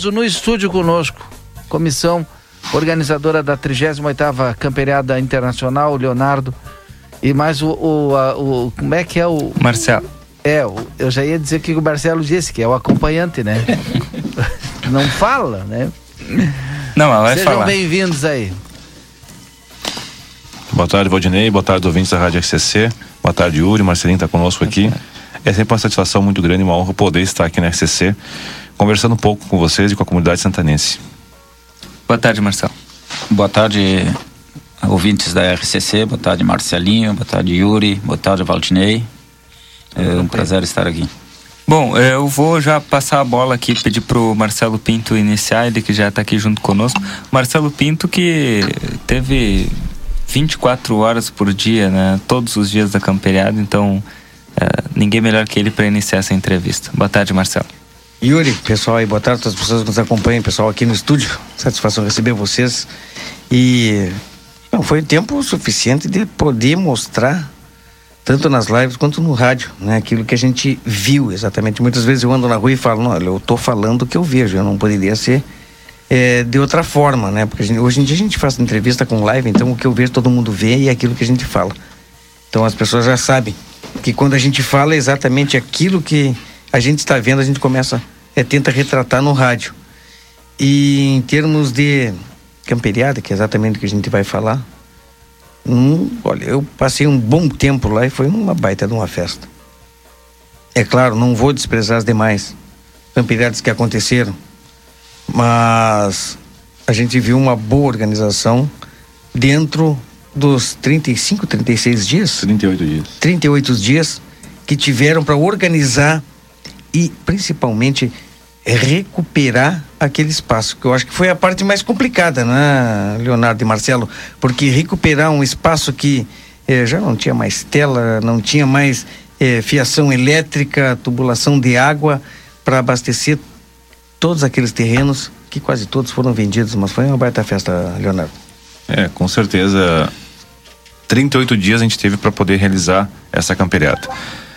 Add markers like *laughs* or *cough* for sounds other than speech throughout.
no estúdio conosco, comissão organizadora da 38ª Camperiada Internacional, Leonardo, e mais o, o, a, o, como é que é o... Marcelo. É, o, eu já ia dizer que o Marcelo disse, que é o acompanhante, né? *laughs* Não fala, né? Não, ela vai Sejam falar. bem-vindos aí. Boa tarde, Valdinei. Boa tarde, ouvintes da Rádio RCC. Boa tarde, Yuri. Marcelinho está conosco aqui. É sempre uma satisfação muito grande e uma honra poder estar aqui na RCC, conversando um pouco com vocês e com a comunidade santanense. Boa tarde, Marcelo. Boa tarde, ouvintes da RCC. Boa tarde, Marcelinho. Boa tarde, Yuri. Boa tarde, Valdinei. É um prazer estar aqui. Bom, eh, eu vou já passar a bola aqui, pedir pro Marcelo Pinto iniciar, ele que já está aqui junto conosco. Marcelo Pinto que teve 24 horas por dia, né? Todos os dias da camperiada, então eh, ninguém melhor que ele para iniciar essa entrevista. Boa tarde, Marcelo. Yuri, pessoal aí, boa tarde todas as pessoas que nos acompanham, pessoal aqui no estúdio. Satisfação receber vocês. E não foi tempo suficiente de poder mostrar, tanto nas lives quanto no rádio, né? Aquilo que a gente viu exatamente. Muitas vezes eu ando na rua e falo, olha, eu tô falando o que eu vejo, eu não poderia ser é, de outra forma, né? Porque gente- hoje em dia a gente faz entrevista com live, então o que eu vejo todo mundo vê e é aquilo que a gente fala. Então as pessoas já sabem que quando a gente fala é exatamente aquilo que a gente está vendo, a gente começa, é, tenta retratar no rádio. E em termos de camperiada, que é exatamente o que a gente vai falar, hum, olha, eu passei um bom tempo lá e foi uma baita de uma festa. É claro, não vou desprezar as demais camperiadas que aconteceram, mas a gente viu uma boa organização dentro dos 35, 36 dias 38 dias. 38 dias que tiveram para organizar e principalmente recuperar aquele espaço, que eu acho que foi a parte mais complicada, né, Leonardo e Marcelo? Porque recuperar um espaço que eh, já não tinha mais tela, não tinha mais eh, fiação elétrica, tubulação de água para abastecer todos aqueles terrenos, que quase todos foram vendidos, mas foi uma baita festa, Leonardo. É, com certeza. 38 dias a gente teve para poder realizar essa camperiada.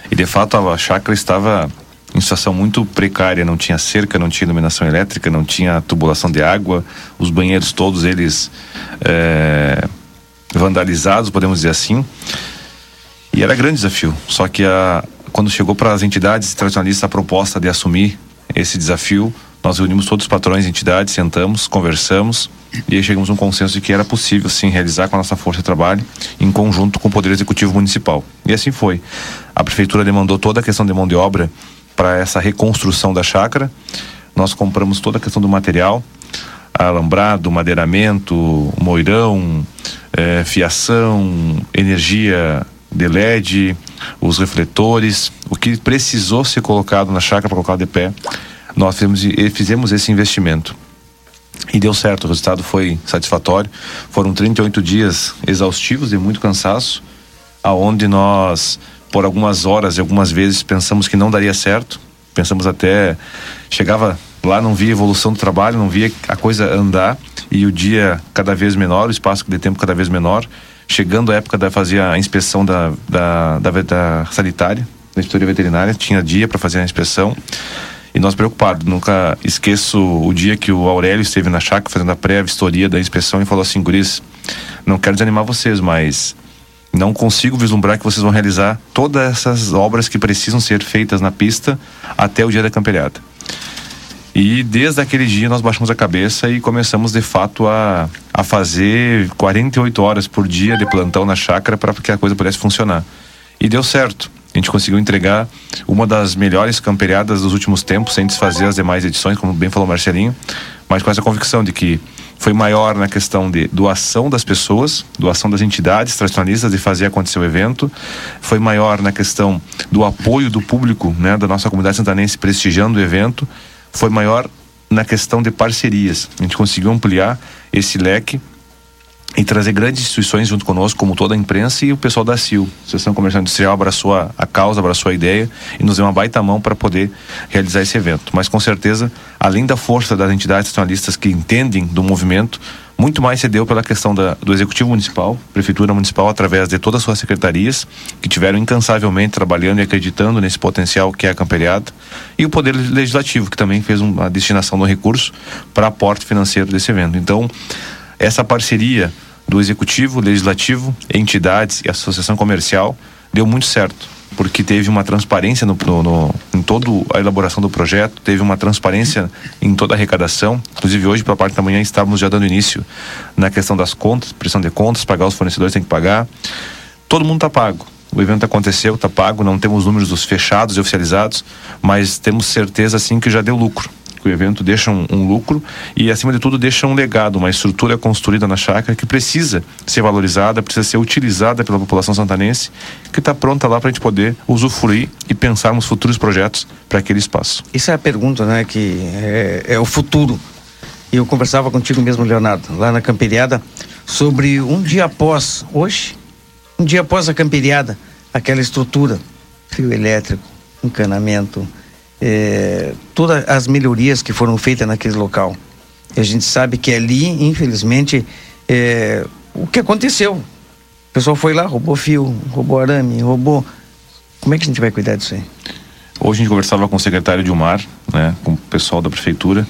E de fato a chácara estava em situação muito precária, não tinha cerca, não tinha iluminação elétrica, não tinha tubulação de água, os banheiros todos eles é, vandalizados, podemos dizer assim. E era grande desafio. Só que a, quando chegou para as entidades tradicionalistas a proposta de assumir esse desafio, nós reunimos todos os patrões entidades, sentamos, conversamos e aí chegamos a um consenso de que era possível sim realizar com a nossa força de trabalho em conjunto com o Poder Executivo Municipal. E assim foi. A prefeitura demandou toda a questão de mão de obra para essa reconstrução da chácara. Nós compramos toda a questão do material, alambrado, madeiramento, moirão, eh, fiação, energia de LED, os refletores, o que precisou ser colocado na chácara para colocar de pé, nós fizemos, fizemos esse investimento. E deu certo, o resultado foi satisfatório. Foram 38 dias exaustivos de muito cansaço, aonde nós, por algumas horas e algumas vezes, pensamos que não daria certo. Pensamos até. Chegava lá, não via evolução do trabalho, não via a coisa andar, e o dia cada vez menor, o espaço de tempo cada vez menor. Chegando a época da fazer a inspeção da, da, da, da sanitária, da inspetoria veterinária, tinha dia para fazer a inspeção. E nós preocupados, nunca esqueço o dia que o Aurélio esteve na chácara fazendo a pré-vistoria da inspeção e falou assim, guris, não quero desanimar vocês, mas não consigo vislumbrar que vocês vão realizar todas essas obras que precisam ser feitas na pista até o dia da camperiada. E desde aquele dia nós baixamos a cabeça e começamos de fato a, a fazer 48 horas por dia de plantão na chácara para que a coisa pudesse funcionar. E deu certo. A gente conseguiu entregar uma das melhores camperiadas dos últimos tempos, sem desfazer as demais edições, como bem falou Marcelinho, mas com essa convicção de que foi maior na questão de doação das pessoas, doação das entidades tradicionalistas de fazer acontecer o evento, foi maior na questão do apoio do público, né, da nossa comunidade santanense prestigiando o evento, foi maior na questão de parcerias. A gente conseguiu ampliar esse leque e trazer grandes instituições junto conosco, como toda a imprensa e o pessoal da CIL. A Associação Comercial Industrial abraçou a, a causa, abraçou a ideia e nos deu uma baita mão para poder realizar esse evento. Mas com certeza, além da força das entidades nacionalistas que entendem do movimento, muito mais se deu pela questão da, do Executivo Municipal, Prefeitura Municipal, através de todas as suas secretarias, que tiveram incansavelmente trabalhando e acreditando nesse potencial que é a camperiada, e o Poder Legislativo, que também fez uma destinação do recurso para aporte financeiro desse evento. Então, essa parceria do Executivo, Legislativo, entidades e Associação Comercial deu muito certo porque teve uma transparência no, no, no, em toda a elaboração do projeto, teve uma transparência em toda a arrecadação. Inclusive, hoje, pela parte da manhã, estávamos já dando início na questão das contas, pressão de contas, pagar os fornecedores tem que pagar. Todo mundo está pago. O evento aconteceu, está pago, não temos números dos fechados e oficializados, mas temos certeza, sim, que já deu lucro que o evento deixa um, um, lucro e, acima de tudo, deixa um legado, uma estrutura construída na chácara que precisa ser valorizada, precisa ser utilizada pela população santanense, que está pronta lá para a gente poder usufruir e pensarmos futuros projetos para aquele espaço. Isso é a pergunta, né? Que é, é o futuro. E eu conversava contigo mesmo, Leonardo, lá na camperiada, sobre um dia após, hoje, um dia após a camperiada, aquela estrutura, fio elétrico, encanamento, é, todas as melhorias que foram feitas naquele local. E a gente sabe que ali, infelizmente, é, o que aconteceu? O pessoal foi lá, roubou fio, roubou arame, roubou. Como é que a gente vai cuidar disso aí? Hoje a gente conversava com o secretário Dilmar, né, com o pessoal da prefeitura,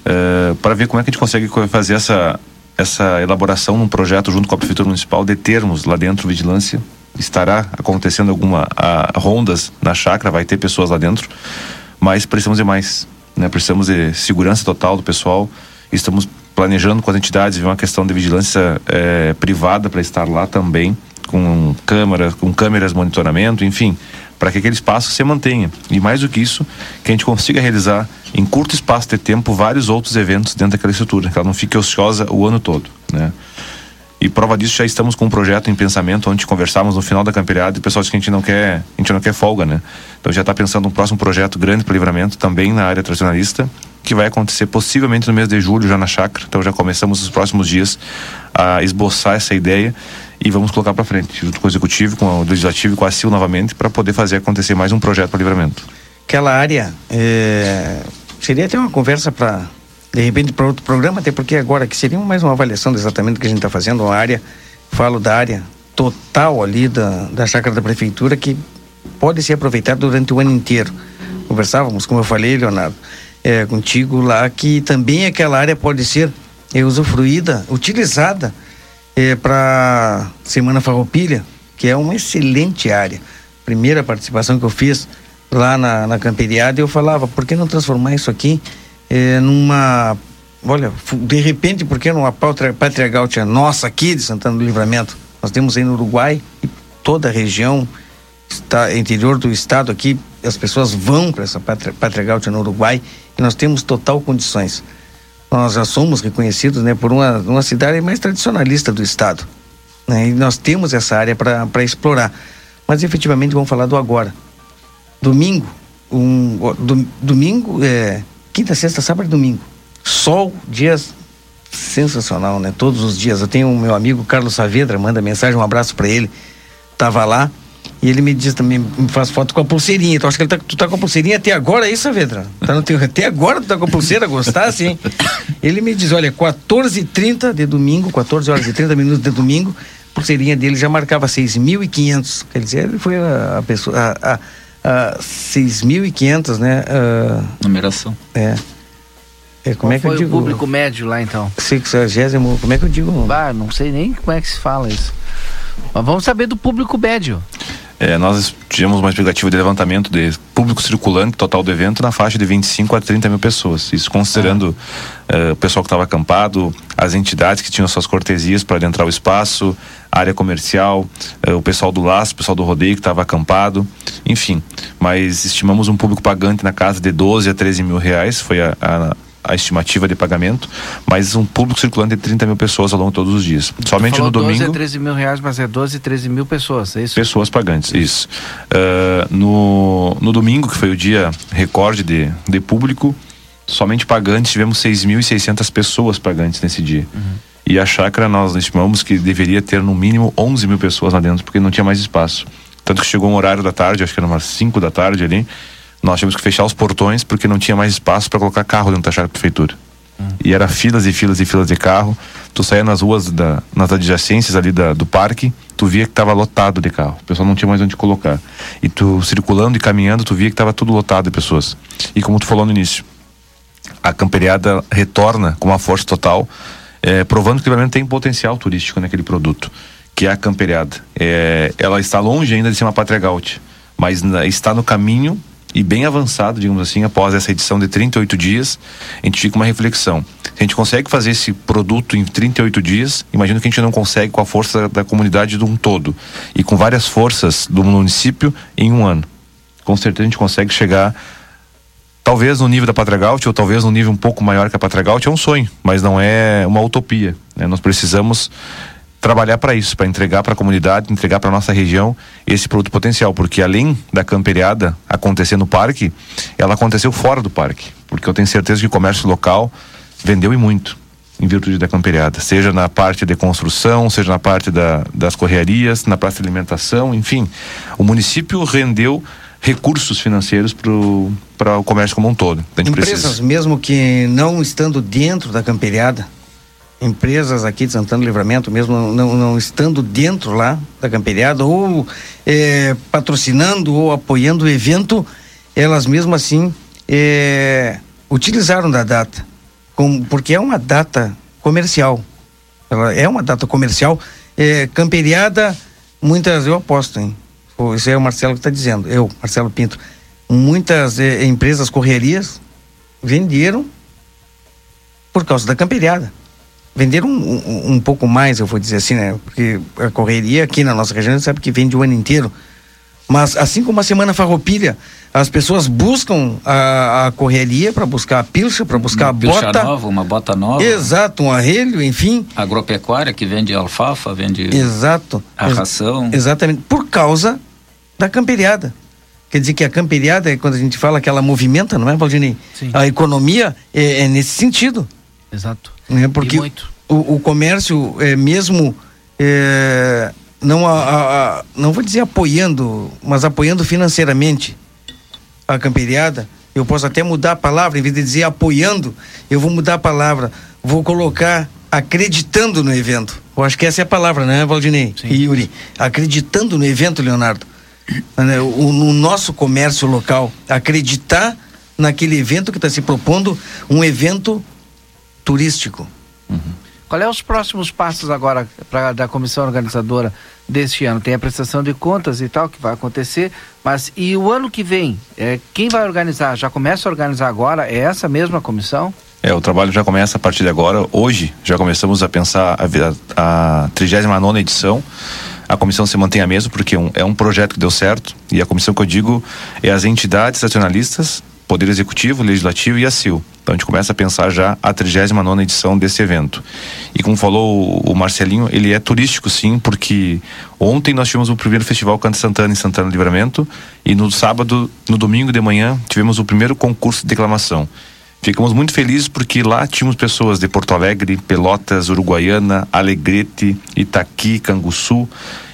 uh, para ver como é que a gente consegue fazer essa, essa elaboração num projeto junto com a prefeitura municipal de termos lá dentro vigilância. Estará acontecendo alguma a, rondas na chácara, vai ter pessoas lá dentro mas precisamos de mais. Né? Precisamos de segurança total do pessoal. Estamos planejando com as entidades uma questão de vigilância é, privada para estar lá também, com câmeras, com câmeras monitoramento, enfim, para que aquele espaço se mantenha. E mais do que isso, que a gente consiga realizar em curto espaço de tempo vários outros eventos dentro daquela estrutura, que ela não fique ociosa o ano todo, né? E prova disso, já estamos com um projeto em pensamento, onde conversávamos no final da campeonato e o pessoal disse que a gente não quer, a gente não quer folga, né? Então já está pensando um próximo projeto grande para livramento, também na área tradicionalista, que vai acontecer possivelmente no mês de julho, já na chácara. Então já começamos os próximos dias a esboçar essa ideia e vamos colocar para frente, junto com o executivo, com o legislativo e com a CIL novamente, para poder fazer acontecer mais um projeto para livramento. Aquela área é... seria até uma conversa para de repente para outro programa, até porque agora que seria mais uma avaliação exatamente do que a gente está fazendo, uma área, falo da área total ali da, da chácara da prefeitura que pode ser aproveitada durante o ano inteiro. Conversávamos, como eu falei, Leonardo, é, contigo lá, que também aquela área pode ser é, usufruída, utilizada é, para Semana Farroupilha, que é uma excelente área. Primeira participação que eu fiz lá na, na camperiada, eu falava, por que não transformar isso aqui é, numa. Olha, de repente, por que numa pátria gaúcha nossa aqui de Santana do Livramento? Nós temos aí no Uruguai e toda a região, está, interior do estado aqui, as pessoas vão para essa pátria, pátria no Uruguai e nós temos total condições. Nós já somos reconhecidos né, por uma, uma cidade mais tradicionalista do estado. Né, e nós temos essa área para explorar. Mas efetivamente vamos falar do agora. Domingo, um, do, domingo é, quinta, sexta, sábado e domingo. Sol, dias sensacional, né? Todos os dias. Eu tenho o meu amigo Carlos Saavedra, manda mensagem, um abraço para ele. Tava lá e ele me diz também, me faz foto com a pulseirinha. Então acho que ele tá, tu tá com a pulseirinha até agora, é isso, Saavedra? Tá no teu, até agora tu tá com a pulseira, gostasse, hein? *coughs* Ele me diz, olha, 14h30 de domingo, 14 horas e 30 minutos de domingo, a pulseirinha dele já marcava 6.500. Quer dizer, ele foi a, a pessoa. A, a, uh, 6.500, né? Uh, Numeração. É. é como Qual é que eu digo? o público médio lá então? 60, como é que eu digo? Bah, não sei nem como é que se fala isso. Mas vamos saber do público médio. É, nós tivemos uma expectativa de levantamento de público circulante total do evento na faixa de 25 a 30 mil pessoas. Isso considerando ah. uh, o pessoal que estava acampado, as entidades que tinham suas cortesias para adentrar o espaço, área comercial, uh, o pessoal do laço, o pessoal do rodeio que estava acampado, enfim. Mas estimamos um público pagante na casa de 12 a 13 mil reais, foi a, a a estimativa de pagamento, mas um público circulante de 30 mil pessoas ao longo de todos os dias. Somente no domingo. 12 a 13 mil reais, mas é 12 a 13 mil pessoas, é isso? Pessoas pagantes, isso. Uh, no, no domingo, que foi o dia recorde de, de público, somente pagantes, tivemos 6.600 pessoas pagantes nesse dia. Uhum. E a chácara nós estimamos que deveria ter no mínimo 11 mil pessoas lá dentro, porque não tinha mais espaço. Tanto que chegou um horário da tarde, acho que era umas 5 da tarde ali, nós tivemos que fechar os portões porque não tinha mais espaço para colocar carro dentro da chácara da prefeitura. Hum. E era filas e filas e filas de carro. Tu saía nas ruas, da, nas adjacências ali da, do parque, tu via que estava lotado de carro. O pessoal não tinha mais onde colocar. E tu circulando e caminhando, tu via que estava tudo lotado de pessoas. E como tu falou no início, a camperiada retorna com uma força total, é, provando que realmente tem potencial turístico naquele produto, que é a camperiada. É, ela está longe ainda de ser uma pátria mas na, está no caminho e bem avançado, digamos assim, após essa edição de 38 dias, a gente fica uma reflexão. Se a gente consegue fazer esse produto em 38 dias, imagino que a gente não consegue com a força da comunidade de um todo e com várias forças do município em um ano. Com certeza a gente consegue chegar talvez no nível da Pátria Gaúcha ou talvez no nível um pouco maior que a Pátria Gaúcha é um sonho, mas não é uma utopia. Né? Nós precisamos trabalhar para isso, para entregar para a comunidade, entregar para nossa região esse produto potencial, porque além da camperiada acontecer no parque, ela aconteceu fora do parque, porque eu tenho certeza que o comércio local vendeu e muito em virtude da camperiada, seja na parte de construção, seja na parte da, das correarias, na parte de alimentação, enfim, o município rendeu recursos financeiros para o comércio como um todo. Empresas precisa... mesmo que não estando dentro da camperiada, empresas aqui de Santana do Livramento, mesmo não, não estando dentro lá da camperiada, ou é, patrocinando ou apoiando o evento, elas mesmo assim é, utilizaram da data, com, porque é uma data comercial. Ela é uma data comercial. É, camperiada, muitas, eu aposto, hein? Isso é o Marcelo que está dizendo, eu, Marcelo Pinto. Muitas é, empresas correrias venderam por causa da camperiada venderam um, um, um, pouco mais, eu vou dizer assim, né? Porque a correria aqui na nossa região, sabe que vende o ano inteiro. Mas assim como a Semana Farroupilha, as pessoas buscam a, a correria para buscar a pilcha, para buscar uma a bota. nova, uma bota nova. Exato, um arrelho, enfim. Agropecuária que vende alfafa, vende Exato. a ração. Exatamente, por causa da camperiada. Quer dizer que a camperiada é quando a gente fala que ela movimenta, não é, Valdinei? Sim. A economia é, é nesse sentido. Exato. Né? Porque o, o, comércio, é, mesmo é, não, a, a, não vou dizer apoiando, mas apoiando financeiramente a camperiada, eu posso até mudar a palavra, em vez de dizer apoiando, eu vou mudar a palavra, vou colocar acreditando no evento. Eu acho que essa é a palavra, né, Valdinei Sim. e Yuri? Acreditando no evento, Leonardo. Né, o, no nosso comércio local, acreditar naquele evento que está se propondo, um evento turístico. Uhum. Qual é os próximos passos agora pra, da comissão organizadora deste ano? Tem a prestação de contas e tal que vai acontecer, mas e o ano que vem? É, quem vai organizar? Já começa a organizar agora? É essa mesma comissão? É, o trabalho já começa a partir de agora. Hoje já começamos a pensar a, a 39 edição. A comissão se mantém a mesma porque um, é um projeto que deu certo e a comissão que eu digo é as entidades nacionalistas Poder Executivo, Legislativo e a CIL. Então a gente começa a pensar já a 39 edição desse evento. E como falou o Marcelinho, ele é turístico sim, porque ontem nós tivemos o primeiro festival Canto Santana em Santana do Livramento e no sábado, no domingo de manhã, tivemos o primeiro concurso de declamação. Ficamos muito felizes porque lá tínhamos pessoas de Porto Alegre, Pelotas, Uruguaiana, Alegrete, Itaqui, Canguçu.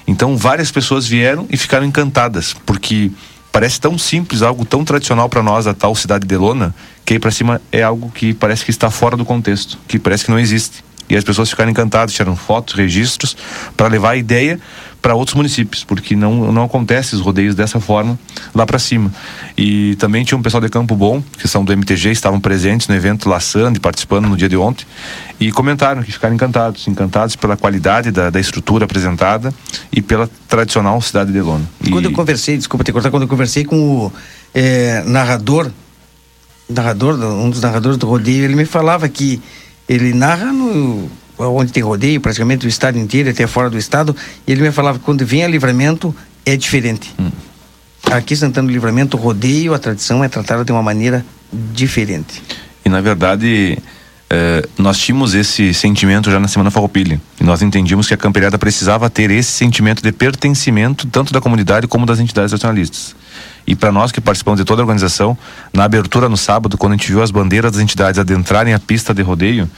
Então várias pessoas vieram e ficaram encantadas, porque parece tão simples, algo tão tradicional para nós, a tal cidade de Lona, que aí para cima é algo que parece que está fora do contexto, que parece que não existe. E as pessoas ficaram encantadas, tiraram fotos, registros, para levar a ideia para outros municípios, porque não, não acontece os rodeios dessa forma lá para cima. E também tinha um pessoal de Campo Bom, que são do MTG, estavam presentes no evento laçando e participando no dia de ontem, e comentaram que ficaram encantados, encantados pela qualidade da, da estrutura apresentada e pela tradicional cidade de Lona. E... Quando eu conversei, desculpa te cortar, quando eu conversei com o é, narrador, narrador, um dos narradores do rodeio, ele me falava que ele narra no onde tem rodeio, praticamente o estado inteiro, até fora do estado, e ele me falava que quando vem a livramento é diferente. Hum. Aqui Santana do Livramento, o rodeio, a tradição é tratada de uma maneira diferente. E na verdade, eh, nós tínhamos esse sentimento já na Semana Farroupilha. E nós entendíamos que a camperiada precisava ter esse sentimento de pertencimento, tanto da comunidade como das entidades nacionalistas. E para nós que participamos de toda a organização, na abertura no sábado, quando a gente viu as bandeiras das entidades adentrarem a pista de rodeio,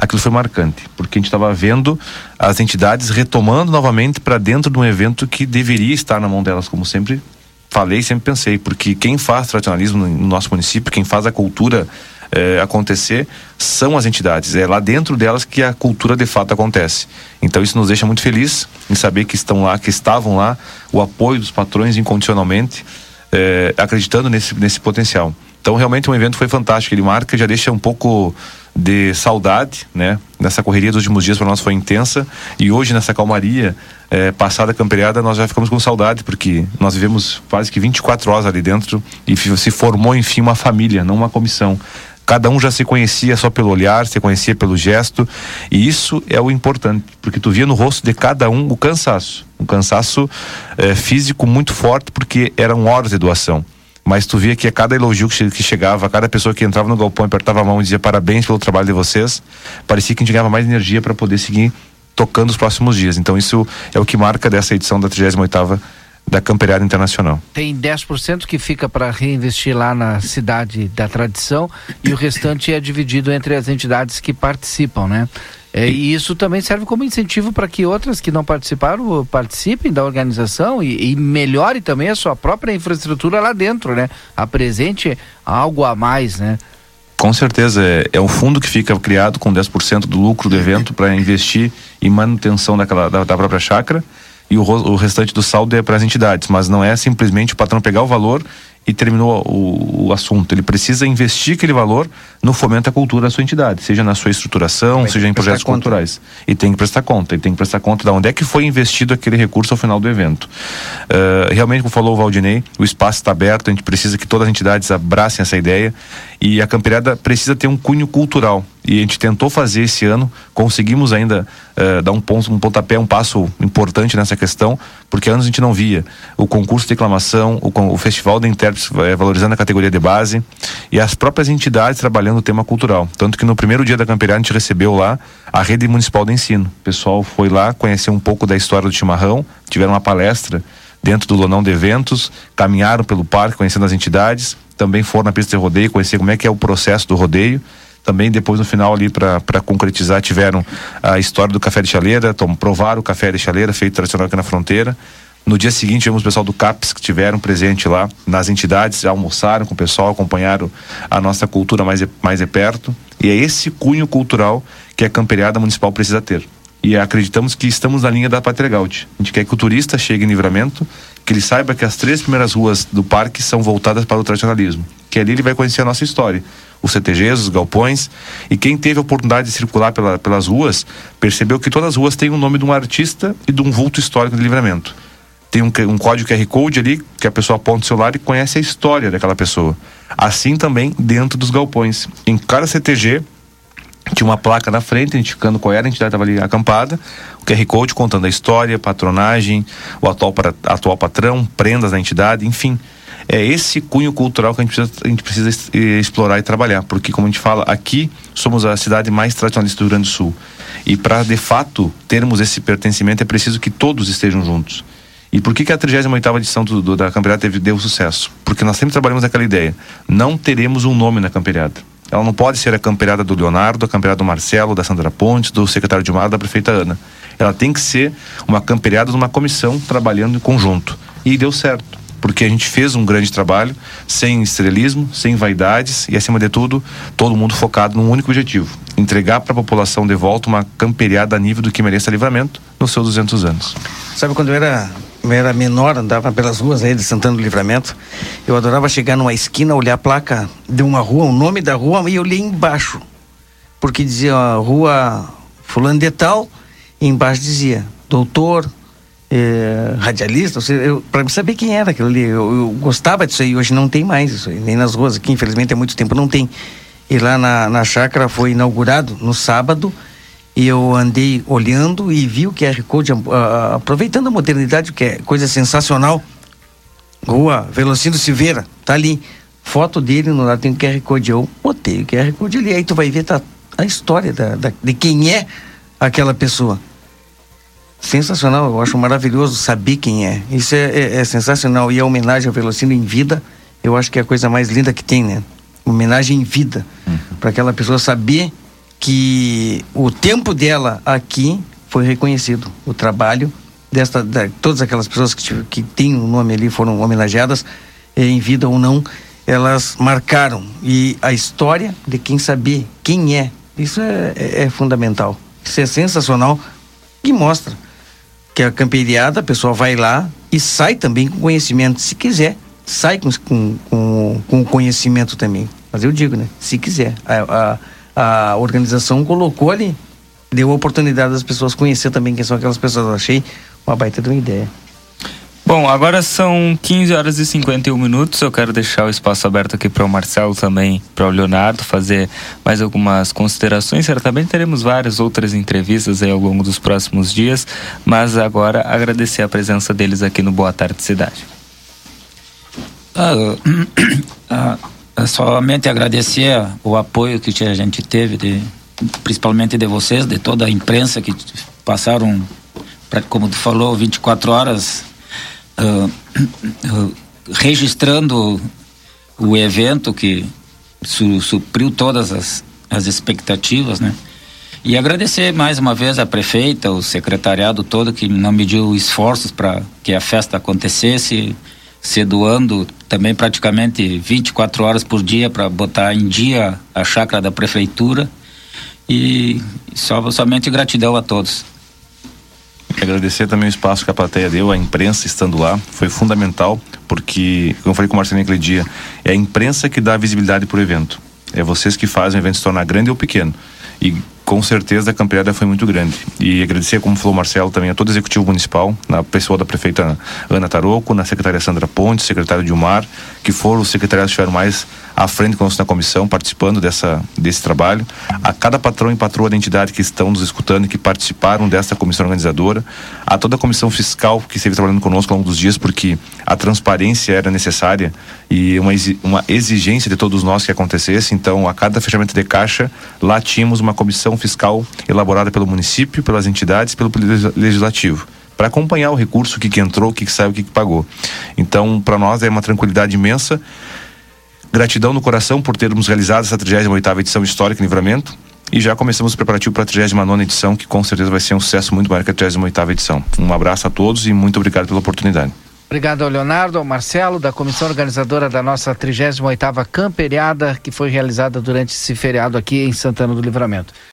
aquilo foi marcante, porque a gente estava vendo as entidades retomando novamente para dentro de um evento que deveria estar na mão delas, como sempre falei, sempre pensei, porque quem faz tradicionalismo no nosso município, quem faz a cultura é, acontecer são as entidades. É lá dentro delas que a cultura de fato acontece. Então isso nos deixa muito feliz em saber que estão lá, que estavam lá, o apoio dos patrões incondicionalmente, é, acreditando nesse, nesse potencial. Então realmente um evento foi fantástico. Ele marca, já deixa um pouco de saudade, né? Nessa correria dos últimos dias para nós foi intensa e hoje nessa calmaria é, passada a camperiada nós já ficamos com saudade porque nós vivemos quase que 24 horas ali dentro e se formou enfim uma família, não uma comissão. Cada um já se conhecia só pelo olhar, se conhecia pelo gesto e isso é o importante porque tu via no rosto de cada um o cansaço, um cansaço é, físico muito forte porque eram horas de doação mas tu via que a cada elogio que chegava, a cada pessoa que entrava no galpão apertava a mão e dizia parabéns pelo trabalho de vocês, parecia que a gente ganhava mais energia para poder seguir tocando os próximos dias. Então isso é o que marca dessa edição da 38ª da Camperiada Internacional. Tem 10% que fica para reinvestir lá na cidade da tradição e o restante é dividido entre as entidades que participam, né? É, e isso também serve como incentivo para que outras que não participaram participem da organização e, e, melhore também a sua própria infraestrutura lá dentro, né? Apresente algo a mais, né? Com certeza, é, é um fundo que fica criado com 10% do lucro do evento para investir em manutenção daquela, da, da própria chácara e o, o restante do saldo é para as entidades, mas não é simplesmente o patrão pegar o valor e terminou o, o, assunto. Ele precisa investir aquele valor no fomento à cultura da sua entidade, seja na sua estruturação, seja em projetos conta. culturais. E tem que prestar conta, ele tem que prestar conta de onde é que foi investido aquele recurso ao final do evento. Uh, realmente, como falou o Valdinei, o espaço está aberto, a gente precisa que todas as entidades abracem essa ideia e a Camperiada precisa ter um cunho cultural. E a gente tentou fazer esse ano, conseguimos ainda uh, dar um, ponto, um pontapé, um passo importante nessa questão, porque anos a gente não via o concurso de declamação, o, o festival de intérpretes uh, valorizando a categoria de base e as próprias entidades trabalhando o tema cultural. Tanto que no primeiro dia da Camperiada a gente recebeu lá a rede municipal de ensino. O pessoal foi lá conhecer um pouco da história do chimarrão, tiveram uma palestra dentro do Lonão de Eventos, caminharam pelo parque conhecendo as entidades, também foram na pista de rodeio conhecer como é que é o processo do rodeio. Também depois no final ali para concretizar tiveram a história do café de chaleira, tom, provaram o café de chaleira feito tradicional aqui na fronteira. No dia seguinte, tivemos o pessoal do CAPS que tiveram presente lá nas entidades, almoçaram com o pessoal, acompanharam a nossa cultura mais, mais de perto. E é esse cunho cultural que a camperiada municipal precisa ter e acreditamos que estamos na linha da Gaúcha. A gente quer que o turista chegue em Livramento, que ele saiba que as três primeiras ruas do parque são voltadas para o tradicionalismo, que ali ele vai conhecer a nossa história, os CTGs, os galpões, e quem teve a oportunidade de circular pela, pelas ruas, percebeu que todas as ruas têm o nome de um artista e de um vulto histórico de Livramento. Tem um, um código QR Code ali, que a pessoa aponta o celular e conhece a história daquela pessoa. Assim também dentro dos galpões. Em cada CTG, tinha uma placa na frente indicando qual era a entidade que estava ali acampada, o QR Code contando a história, patronagem, o atual, para, atual patrão, prendas da entidade, enfim. É esse cunho cultural que a gente, precisa, a gente precisa explorar e trabalhar, porque, como a gente fala, aqui somos a cidade mais tradicionalista do Rio Grande do Sul. E para, de fato, termos esse pertencimento, é preciso que todos estejam juntos. E por que, que a 38 edição do, do, da campeonato teve, deu sucesso? Porque nós sempre trabalhamos naquela ideia. Não teremos um nome na campeonato ela não pode ser a campeirada do Leonardo, a campeirada do Marcelo, da Sandra Pontes, do secretário de Mar, da prefeita Ana. Ela tem que ser uma campeirada de uma comissão trabalhando em conjunto. E deu certo, porque a gente fez um grande trabalho, sem estrelismo, sem vaidades e, acima de tudo, todo mundo focado num único objetivo: entregar para a população de volta uma camperiada a nível do que mereça livramento nos seus 200 anos. Sabe quando eu era eu era menor, andava pelas ruas aí de Santana do Livramento. Eu adorava chegar numa esquina, olhar a placa de uma rua, o nome da rua, e eu olhei embaixo. Porque dizia a rua fulano de tal, e embaixo dizia doutor, eh, radialista, para saber quem era aquilo ali. Eu, eu, gostava disso aí, hoje não tem mais isso aí, nem nas ruas aqui, infelizmente há muito tempo não tem. E lá na, na chácara foi inaugurado no sábado, e eu andei olhando e vi o QR Code, uh, aproveitando a modernidade, que é coisa sensacional. Rua Velocino Silveira, tá ali. Foto dele no lado tem o QR Code. Eu botei o QR Code ali, aí tu vai ver tá, a história da, da, de quem é aquela pessoa. Sensacional, eu acho maravilhoso saber quem é. Isso é, é, é sensacional. E a homenagem ao Velocino em vida, eu acho que é a coisa mais linda que tem, né? Homenagem em vida. Uhum. Para aquela pessoa saber que o tempo dela aqui foi reconhecido. O trabalho desta, de todas aquelas pessoas que, que têm o um nome ali foram homenageadas, eh, em vida ou não, elas marcaram. E a história de quem saber quem é, isso é, é, é fundamental. Isso é sensacional e mostra que a camperiada, a pessoa vai lá e sai também com conhecimento, se quiser, sai com, com, com, com conhecimento também. Mas eu digo, né? Se quiser. A, a, a organização colocou ali, deu a oportunidade das pessoas conhecer também quem são aquelas pessoas. Eu achei uma baita de uma ideia. Bom, agora são 15 horas e 51 minutos. Eu quero deixar o espaço aberto aqui para o Marcelo também, para o Leonardo fazer mais algumas considerações. Certamente teremos várias outras entrevistas aí ao longo dos próximos dias, mas agora agradecer a presença deles aqui no Boa Tarde Cidade. Ah, *clears throat* ah, ah, somente agradecer o apoio que a gente teve, de, principalmente de vocês, de toda a imprensa que passaram, como tu falou, 24 horas uh, uh, registrando o evento que su, supriu todas as, as expectativas, né? E agradecer mais uma vez a prefeita, o secretariado todo que não mediu esforços para que a festa acontecesse, se doando também praticamente 24 horas por dia para botar em dia a chácara da prefeitura. E só, somente gratidão a todos. Agradecer também o espaço que a plateia deu, a imprensa estando lá, foi fundamental, porque, como eu falei com o Marcelinho aquele dia, é a imprensa que dá visibilidade para o evento. É vocês que fazem o evento se tornar grande ou pequeno. E com certeza a campeada foi muito grande. E agradecer, como falou o Marcelo, também a todo o executivo municipal, na pessoa da prefeita Ana Taroco, na secretária Sandra Ponte, secretário Dilmar, que foram os secretários que estiveram mais à frente conosco na comissão, participando dessa, desse trabalho. A cada patrão e patroa da entidade que estão nos escutando e que participaram dessa comissão organizadora. A toda a comissão fiscal que esteve trabalhando conosco ao longo dos dias, porque a transparência era necessária e uma, uma exigência de todos nós que acontecesse. Então, a cada fechamento de caixa, lá tínhamos uma comissão fiscal elaborada pelo município, pelas entidades, pelo legislativo para acompanhar o recurso, o que, que entrou, o que, que saiu, o que, que pagou. Então, para nós é uma tranquilidade imensa. Gratidão no coração por termos realizado essa 38ª edição histórica em Livramento. E já começamos o preparativo para a 39 edição, que com certeza vai ser um sucesso muito maior que a 38ª edição. Um abraço a todos e muito obrigado pela oportunidade. Obrigado ao Leonardo, ao Marcelo, da comissão organizadora da nossa 38ª Camperiada, que foi realizada durante esse feriado aqui em Santana do Livramento.